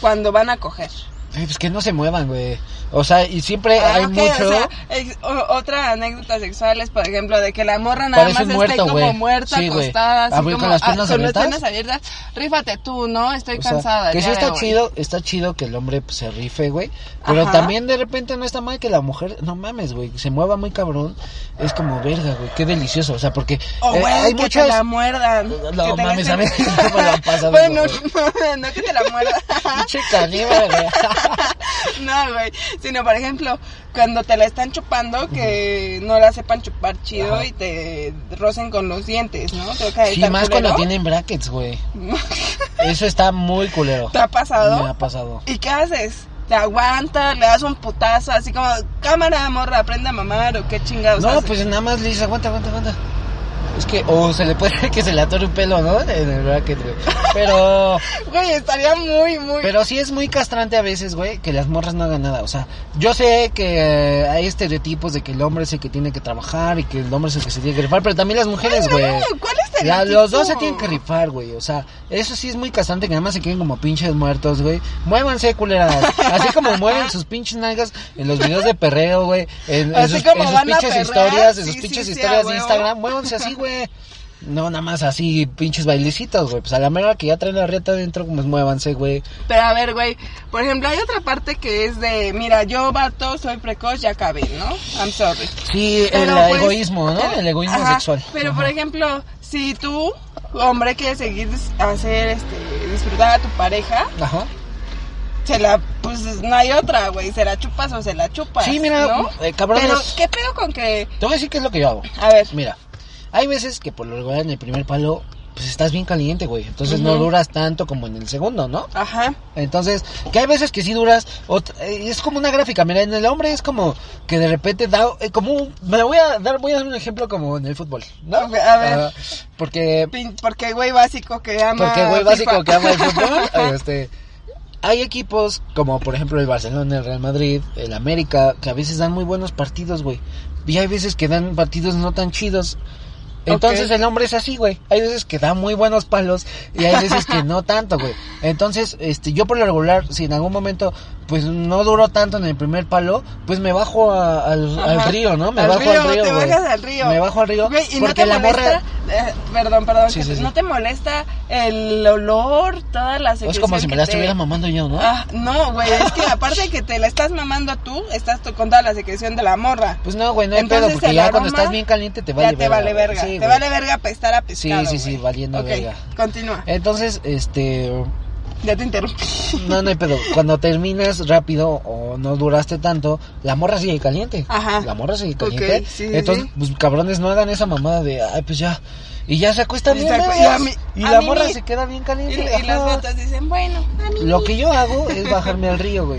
cuando van a coger? Pues que no se muevan, güey. O sea, y siempre Ah, hay mucho. o sea, ex- o- otra anécdota sexual es, por ejemplo, de que la morra nada Parece más un esté muerto, como muerta, Sí, acostada, así como, con las ah, con las abiertas. piernas abiertas. Rífate tú, ¿no? Estoy O sea, cansada. que sí está hoy. chido, está chido que el hombre pues, se rife, güey. Pero Ajá. también de repente no está mal que la mujer, no mames, güey, se mueva muy cabrón. Es como verga, güey, qué delicioso. O sea, porque O, eh, hay que muchas. te la muerdan. No, mames, a mí me lo han pasado, bueno, no, que te la muerdan. Pinche caníbal, güey. no, güey. Sino, por ejemplo, cuando te la están chupando, que no la sepan chupar chido Ajá. y te rocen con los dientes, ¿no? Creo que Sí, más culero. cuando tienen brackets, güey. Eso está muy culero. ¿Te ha pasado? Me ha pasado. ¿Y qué haces? ¿Te aguantas? ¿Le das un putazo? Así como, cámara, morra, aprende a mamar o qué chingados No, haces? pues nada más le dices, aguanta, aguanta, aguanta. Es que, o se le puede que se le atore un pelo, ¿no? En el bracket, güey. Pero, Güey, estaría muy, muy... pero sí es muy castrante a veces, güey, que las morras no hagan nada. O sea, yo sé que eh, hay estereotipos de que el hombre es el que tiene que trabajar y que el hombre es el que se tiene que rifar, pero también las mujeres, güey. No, ¿cuál los dos se tienen que rifar, güey. O sea, eso sí es muy castrante que nada más se queden como pinches muertos, güey. Muévanse, culeras. Así como mueven sus pinches nalgas en los videos de perreo, güey. En, en Así sus, como en sus van a pinches perrear, historias, en sus pinches sí, historias de. Instagram. Muévanse así, güey. No, nada más así, pinches bailecitos, güey. Pues a la mera que ya traen la reta adentro, pues muévanse, güey. Pero a ver, güey, por ejemplo, hay otra parte que es de, mira, yo vato, soy precoz, ya acabé, ¿no? I'm sorry. Sí, el Pero, pues, egoísmo, ¿no? El egoísmo ajá, sexual. Pero, por ejemplo, si tú, hombre, quieres seguir hacer, este, disfrutar a tu pareja, Ajá. se la, pues no hay otra, güey, se la chupas o se la chupas. Sí, mira, ¿no? eh, cabrones. Pero, ¿qué pedo con que, Te voy a decir qué es lo que yo hago. a ver, Mira, hay veces que por lo regular en el primer palo, pues estás bien caliente, güey. Entonces no duras tanto como en el segundo, ¿no? ajá, Entonces, que hay veces que sí duras, eh, es como una gráfica, mira, en el hombre es como que de repente da, eh, como, un- me voy a dar, voy a dar un ejemplo como en el fútbol, ¿no? A ver, porque, porque güey básico que ama porque güey FIFA. básico que ama el fútbol, este, hay equipos como por ejemplo el Barcelona, el Real Madrid, el América, que a veces dan muy buenos partidos, güey. Y hay veces que dan partidos no tan chidos. Entonces el hombre es así, güey. Hay veces que da muy buenos palos y hay veces que no tanto, güey. Entonces, este, yo por lo regular, si en algún momento, pues no duró tanto en el primer palo, pues me bajo a- al, río, ¿no? Me Al bajo río, al río, te bajas al río. Me bajo al río. ¿y no porque te la molesta? morra eh, perdón, perdón. Sí, que sí, te- sí. ¿No te molesta el olor, toda la secreción es como si me la te- estuviera mamando yo, ¿no? Ah, no, güey, es que aparte de que te la estás mamando tú, estás con toda la secreción de la morra. Pues no, güey, no hay Entonces, pedo, porque ya cuando estás bien caliente te vale ya te vale verga. Sí, te vale verga pestar a pescado. Sí, sí, sí, valiendo verga. continúa. Entonces, este, Ya te interrumpí. no, no hay pedo. Cuando terminas rápido o no duraste tanto, la morra sigue caliente. Ajá. La morra sigue caliente. Ok, sí, Entonces, sí. pues cabrones, no hagan esa mamada de, ay, pues ya. Y ya se acuestan bien y a mí- y a la morra mi- se queda bien caliente. y las gatas dicen, bueno, a mí. Lo que yo hago es bajarme al río, güey.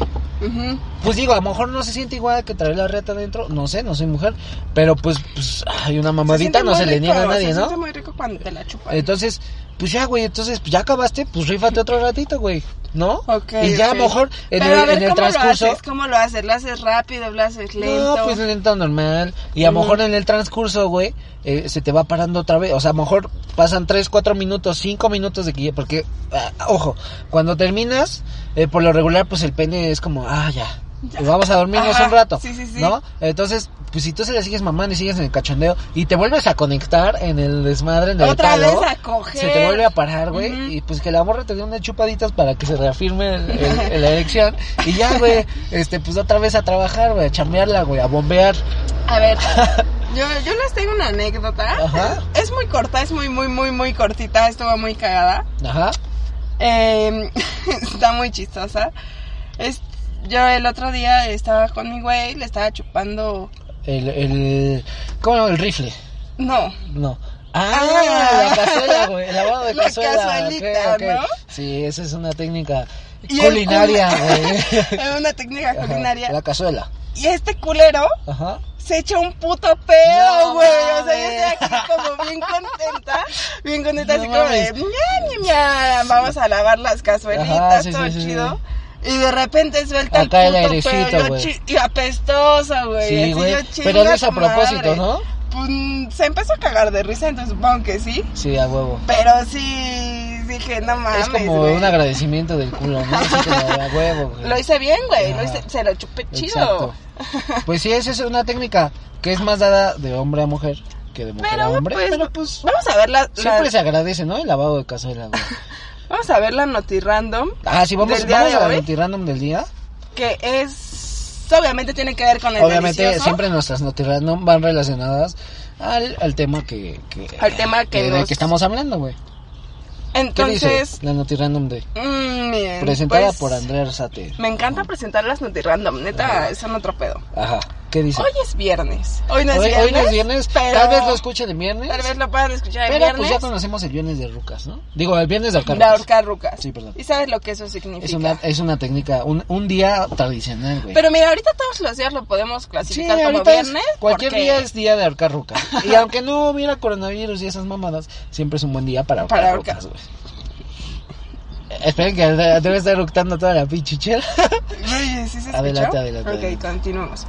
Pues digo, a lo mejor no se siente igual que traer la reta adentro, no sé, no soy mujer, pero pues, pues hay una Se mamadita, no se le niega a nadie, se ¿no? siente muy rico cuando te la chupas. Entonces, pues ya, güey, entonces pues ya acabaste, pues rífate otro ratito, güey, ¿no? Ok, y ya a lo mejor en Pero el, a ver, en el ¿cómo transcurso... Lo haces? ¿Cómo lo haces? ¿Lo haces rápido? ¿Lo haces lento? No, pues lento normal. Y a lo mejor en el transcurso, güey, eh, se te va parando otra vez. O sea, a lo mejor pasan 3, 4 minutos, 5 minutos de que. Porque, ah, ojo, cuando terminas, eh, por lo regular, pues el pene es como, ah, ya. Vamos a dormirnos Ajá, un rato. sí, sí, sí. ¿No? Entonces, pues si tú se le sigues mamando y sigues en el cachondeo y te vuelves a conectar en el desmadre, en el Otra palo, vez a coger. se te vuelve a parar, güey. Y pues que la morra te dé unas chupaditas para que se reafirme el- el- la erección. Y ya, güey, este, pues otra vez a trabajar, güey, a chambearla, güey, a bombear. A ver, yo, yo les tengo una anécdota. Ajá. Es muy corta, es muy, muy, muy, muy cortita. Estuvo muy cagada. Ajá. Eh, está muy chistosa. Es, yo el otro día estaba con mi güey, le estaba chupando. El, el, ¿cómo? El rifle. No, No. Ah, Ah. la cazuela, güey, el lavado de La cazuela. cazuelita. ¿no? Sí, esa es una técnica culinaria, cul- güey. es una técnica Ajá, culinaria. La cazuela. Y este culero Ajá. se echa un puto pedo, No güey. o sea, yo estoy aquí como bien contenta. Bien contenta, No así como de. ña, ña, ña, Vamos a lavar las cazuelitas, Ajá, sí, todo sí, sí, chido. Y de repente suelta Acá el el puto yo chi- y apestoso, güey. Sí, güey. Pero no es a propósito. ¿no? Pues se empezó a cagar de risa, entonces supongo que sí. Sí, a huevo. Pero sí dije, no mames. es como un agradecimiento del culo, ¿no? Así como de a huevo, güey. Lo hice bien, güey. Lo hice, se lo chupé chido. Exacto. Pues sí, esa es una técnica que es más dada de hombre a mujer que de mujer Pero, a hombre. pues, pero pues Vamos a ver la, la- siempre se agradece, ¿no? El lavado de cazuela, güey. vamos a ver la noti random, Ah, sí, vamos, Del día vamos de a la random del día. que es obviamente tiene que ver con el Obviamente delicioso. siempre nuestras notirandom van relacionadas al, al tema que, que Al tema que nos- que estamos hablando, güey. ¿Qué Entonces, dice la notirandom de mm, miren, presentada pues, por Andrea Arzate? Me encanta presentar las noti random, neta, son otro pedo. Ajá. ¿Qué dice? Hoy es viernes. Hoy no es Hoy, viernes. hoy no es viernes, pero tal vez lo escuchen el viernes. Tal vez lo puedan escuchar el pero viernes. pues ya conocemos el viernes de rucas, ¿no? Digo, el viernes de ahorcar de rucas. rucas. Sí, perdón. ¿Y sabes lo que eso significa? Es una, es una técnica, un, un día tradicional, güey. Pero mira, ahorita todos los días lo podemos Sí, clasificar como es- viernes. cualquier porque- día es día de ahorcar rucas. Y aunque no hubiera coronavirus y esas mamadas, siempre es un buen día para ahorcar Para rucas, güey. Eh, Esperen que de- debe estar eructando toda la pinche chela. ¿sí se escuchó? Adelante, adelante, Ok, adelante. continuamos.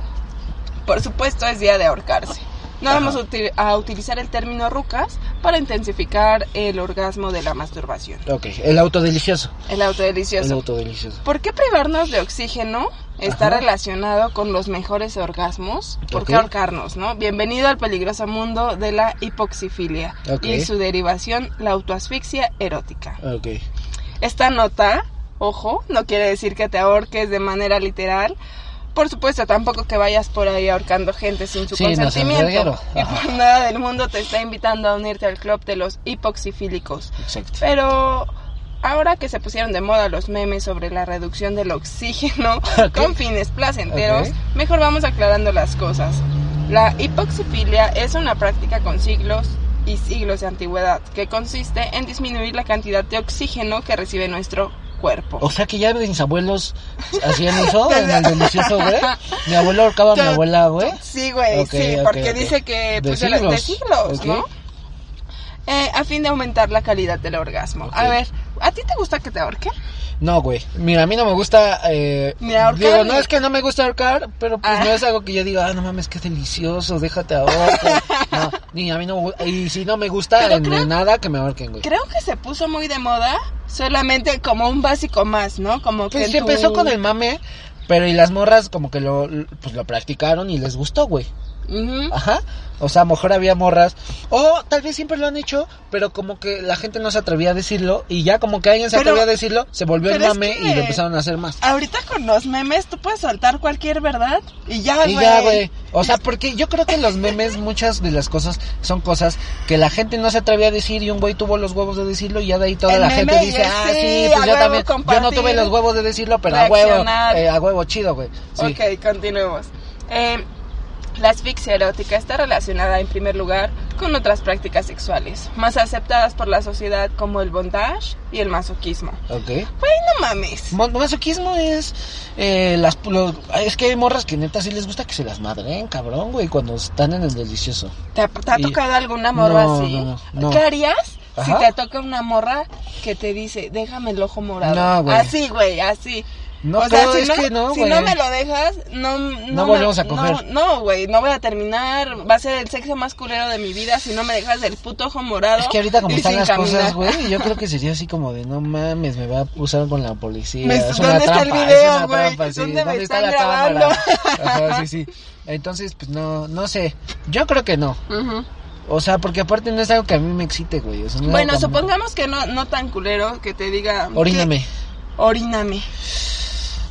Por supuesto, es día de ahorcarse. No Ajá. vamos a, uti- a utilizar el término rucas para intensificar el orgasmo de la masturbación. ok, el auto delicioso. El autodelicioso. El auto delicioso. ¿Por qué privarnos de oxígeno está Ajá. relacionado con los mejores orgasmos? ¿Por qué Ok. ahorcarnos, no? Bienvenido al peligroso mundo de la hipoxifilia y su derivación, la autoasfixia erótica. Ok. Esta nota, ojo, no quiere decir que te ahorques de manera literal. Por supuesto, tampoco que vayas por ahí ahorcando gente sin su Sí, consentimiento. y por nada del mundo te está invitando a unirte al club de los hipoxifílicos. Exacto. Pero ahora que se pusieron de moda los memes sobre la reducción del oxígeno con fines placenteros, mejor vamos aclarando las cosas. La hipoxifilia es una práctica con siglos y siglos de antigüedad que consiste en disminuir la cantidad de oxígeno que recibe nuestro cuerpo. O sea que ya mis abuelos hacían eso en el delicioso, güey. Mi abuelo ahorcaba a mi abuela, güey. Sí, güey, Ok, sí, ok, porque ok. dice que pues, de, la- de siglos. siglos. ¿no? Eh, a fin de aumentar la calidad del orgasmo. A ver, ¿a ti te gusta que te ahorquen? No, güey. Mira, a mí no me gusta. Eh, Ni ahorcar, digo, ni- no es que no me gusta ahorcar, pero pues Ah. no es algo que yo diga, ah, no mames, qué delicioso, déjate ahorcar. no, ni a mí no me gusta. Y si no me gusta, Pero en creo- nada que me ahorquen, güey. Creo que se puso muy de moda solamente como un básico más, ¿no? Como que Pues en se tu- empezó con el mame, pero y las morras como que lo, pues lo practicaron y les gustó, güey. Ajá. O sea, a lo mejor había morras. O tal vez siempre lo han hecho, pero como que la gente no se atrevía a decirlo. Y ya como que alguien se Pero- atrevía a decirlo, se volvió el es mame que- y lo empezaron a hacer más. Ahorita con los memes tú puedes soltar cualquier verdad y ya, Y güey. ya, güey. O sea, porque yo creo que los memes, muchas de las cosas son cosas que la gente no se atrevía a decir y un güey tuvo los huevos de decirlo y ya de ahí toda El la gente y dice, ah, sí, pues yo también. Yo no tuve los huevos de decirlo, pero a huevo, eh, a huevo chido, güey. Sí. Ok, continuemos. Eh, la asfixia erótica está relacionada en primer lugar con otras prácticas sexuales, más aceptadas por la sociedad como el bondage y el masoquismo. Ok. Güey, no mames. Mo- Masoquismo es eh, las lo- es que hay morras que neta sí les gusta que se las madren, cabrón, güey, cuando están en el delicioso. ¿Te ha, te ha Y- tocado alguna morra No, así? no, no, no. ¿Qué harías si te toca una morra que te dice, déjame el ojo morado? No, güey. Así, güey, así. No, o sea, pero si, es no, que no, si no me lo dejas, no, no, No me- volvemos a coger. No, güey, no voy a terminar. Va a ser el sexo más culero de mi vida si no me dejas el puto ojo morado. Es que ahorita como están las caminar. cosas, güey, yo creo que sería así como de no mames, me va a usar con la policía. Me- es ¿dónde está el video, güey? sí. ¿Dónde me está están la cámara? grabando? Ajá, sí, sí. Entonces, pues no, no sé. Yo creo que no. O sea, porque aparte no es algo que a mí me excite, güey. O sea, no es Bueno, supongamos que no, no tan culero que te diga. Oríname. que- Oríname.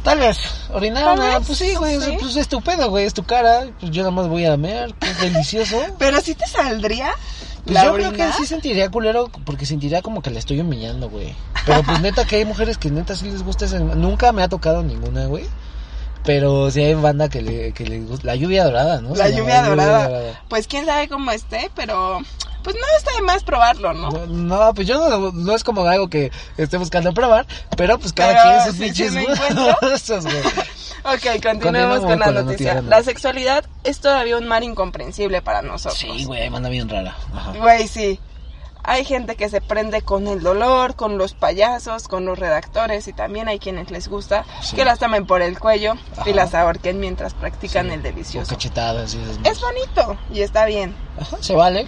Tal vez. Orinar, Tal vez, pues sí, güey. sí. Pues es tu pedo, güey. Es tu cara. Pues yo nada más voy a mear. Que es delicioso. Pero si te saldría. Pues yo creo orina? que sí sentiría culero porque sentiría como que la estoy humillando, güey. Pero pues neta que hay mujeres que neta sí les gusta ese... Nunca me ha tocado ninguna, güey. Pero sí hay banda que le, que le gusta... La lluvia dorada, ¿no? La lluvia dorada. Pues quién sabe cómo esté, pero. Pues no está de más probarlo, ¿no? No, no, pues yo no, no es como algo que esté buscando probar, pero pues cada Pero quien sus pinches gustos, güey. Ok, continuemos con la con la noticia. La sexualidad es todavía un mar incomprensible para nosotros. Sí, güey, manda bien rara. Ajá. Güey, sí. Hay gente que se prende con el dolor, con los payasos, con los redactores y también hay quienes les gusta Sí. que las tomen por el cuello y las ahorquen mientras practican Sí, el O delicioso. cachetadas y esas Es bonito y está bien. Ajá, se vale.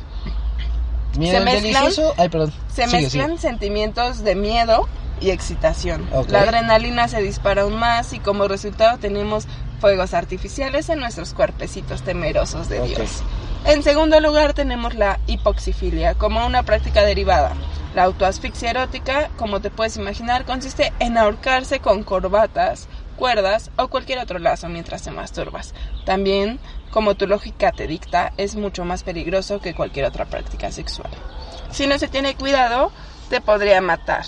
Mira, Se mezclan- delicioso... Ay, perdón. Se Sigue, mezclan sigue. sentimientos de miedo y excitación. La adrenalina se dispara aún más y como resultado tenemos fuegos artificiales en nuestros cuerpecitos temerosos de. Dios. En segundo lugar tenemos la hipoxifilia como una práctica derivada. La autoasfixia erótica, como te puedes imaginar, consiste en ahorcarse con corbatas, cuerdas o cualquier otro lazo mientras te masturbas. También, como tu lógica te dicta, es mucho más peligroso que cualquier otra práctica sexual. Si no se tiene cuidado, te podría matar.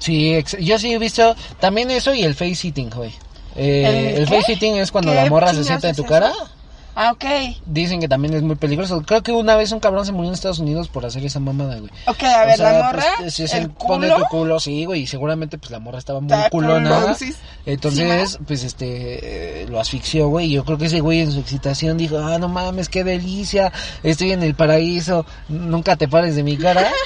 Sí, yo sí he visto también eso y el face sitting, güey. Eh, ¿El face sitting es cuando ¿Qué la morra se sienta en tu eso? Ah, ok. Dicen que también es muy peligroso. Creo que una vez un cabrón se murió en Estados Unidos por hacer esa mamada, güey. Ok, a O ver, sea, la morra, pues, si se el pone culo. tu culo, sí, güey, y seguramente pues la morra estaba muy Está culona. Entonces, pues este, eh, lo asfixió, güey, y yo creo que ese güey en su excitación dijo, ah, no mames, qué delicia, estoy en el paraíso, nunca te pares de mi cara.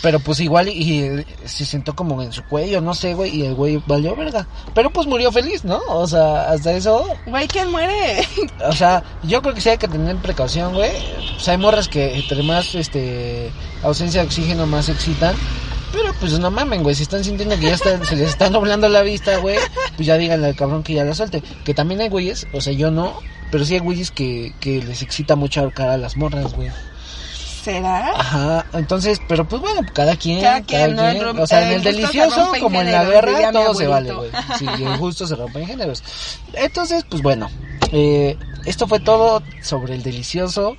Pero pues igual y, y, eh, se sentó como en su cuello, no sé, güey, y el güey valió verga. Pero pues murió feliz, ¿no? O sea, hasta eso, Güey, ¿quién muere? o sea, yo creo que sí hay que tener precaución, güey. O sea, hay morras que entre más este ausencia de oxígeno más se excitan. Pero pues no mamen, güey, si están sintiendo que ya está- se les está nublando la vista, güey, pues ya díganle al cabrón que ya la suelte. Que también hay güeyes, o sea, yo no, pero sí hay güeyes que, que les excita mucho ahorcar a las morras, güey. ¿Será? Ajá, entonces, pero pues bueno, cada quien, Cada quien. El rom- o sea, en el delicioso en como en la guerra todo se vale, güey. Sí, y el gusto se rompe en géneros. Entonces, pues bueno, eh, esto fue todo sobre el delicioso.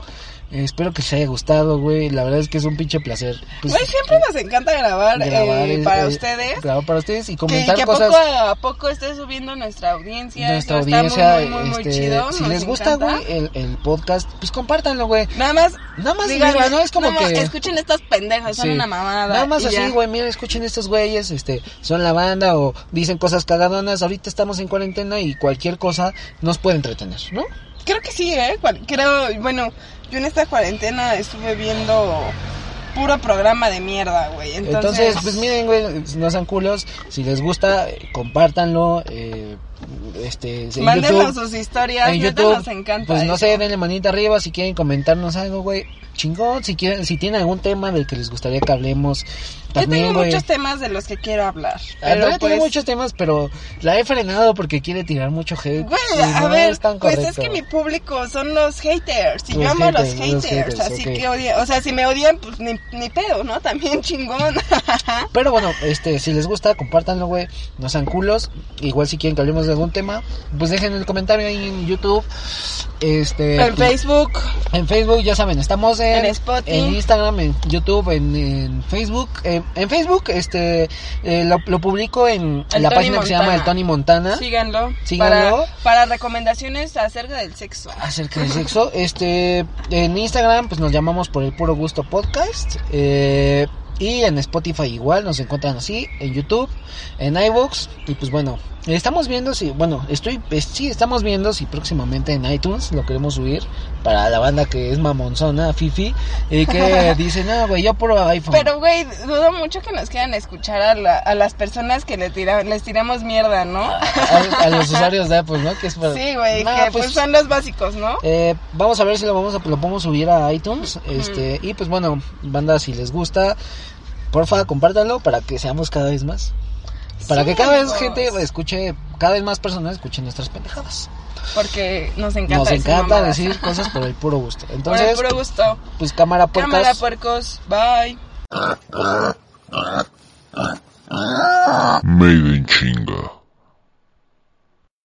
Eh, espero que les haya gustado, güey. La verdad es que es un pinche placer. Pues, Güey, siempre nos encanta grabar, grabar, eh, eh, para eh, ustedes. Grabar para ustedes y Que, comentar que cosas. poco a poco esté subiendo nuestra audiencia. Nuestra audiencia, muy, muy, muy este, chido. si les gusta, güey, el, el podcast, pues compártanlo, güey. Nada más. Nada más, díganle, mira, no es como que- Escuchen estos pendejos, son una mamada. Nada más así, güey, mira, escuchen estos güeyes, este, son la banda o dicen cosas cagadonas. Ahorita estamos en cuarentena y cualquier cosa nos puede entretener, ¿no? Creo que sí, ¿eh? Creo, bueno, yo en esta cuarentena estuve viendo puro programa de mierda, güey. Entonces, Entonces, pues miren, güey, no sean culos. Si les gusta, eh, compártanlo. Eh, este, en mándenos YouTube, sus historias, en YouTube, nos encanta. pues no eso. sé, denle manita arriba si quieren comentarnos algo, güey. Chingón, si quieren, si tienen algún tema del que les gustaría que hablemos. Yo También, tengo güey. muchos temas de los que quiero hablar. Andrea Pero pues, muchos temas, pero la he frenado porque quiere tirar mucho hate. Güey, a no ver, es tan pues es que mi público son los haters. Y Los yo amo a los haters, los haters. haters, así ok. que odian. O sea, si me odian, pues ni, ni pedo, ¿no? También chingón. Pero bueno, este, si les gusta, compártanlo, güey. No sean culos. Igual si quieren que hablemos de algún tema, pues dejen el comentario ahí en YouTube. Este, en Facebook. en Facebook, ya saben, estamos en, En Spotify. en Instagram, en YouTube, en, en Facebook. En, en Facebook, este, eh, lo, lo publico en, El la Tony página que se llama. El Tony Montana. Síganlo. Síganlo. Para, para recomendaciones acerca del sexo. acerca del sexo. Este, en Instagram, pues nos llamamos por el puro gusto podcast. Eh, y en Spotify igual, nos encuentran así, en YouTube, en iVoox. Y pues bueno, estamos viendo si, bueno, estoy, eh, sí, estamos viendo si próximamente en iTunes lo queremos subir para la banda que es mamonzona, Fifi, y que dice, no, güey, yo puro iPhone. Pero, güey, dudo mucho que nos quieran escuchar a, la- a las personas que le tira, les tiramos mierda, ¿no? a, a los usuarios de Apple, ¿no? Que es para- Sí, güey, No, que pues, son los básicos, ¿no? Eh, vamos a ver si lo vamos a, lo podemos subir a iTunes. Este, y pues bueno, banda, si les gusta, porfa, compártanlo para que seamos cada vez más. Para que cada vez gente escuche, cada vez más personas escuchen nuestras pendejadas. Porque nos encanta Nos decir encanta mamadas. decir cosas por el puro gusto. Por el Entonces, puro gusto. pues cámara puercas. Cámara, puercos. Bye. Made in chinga.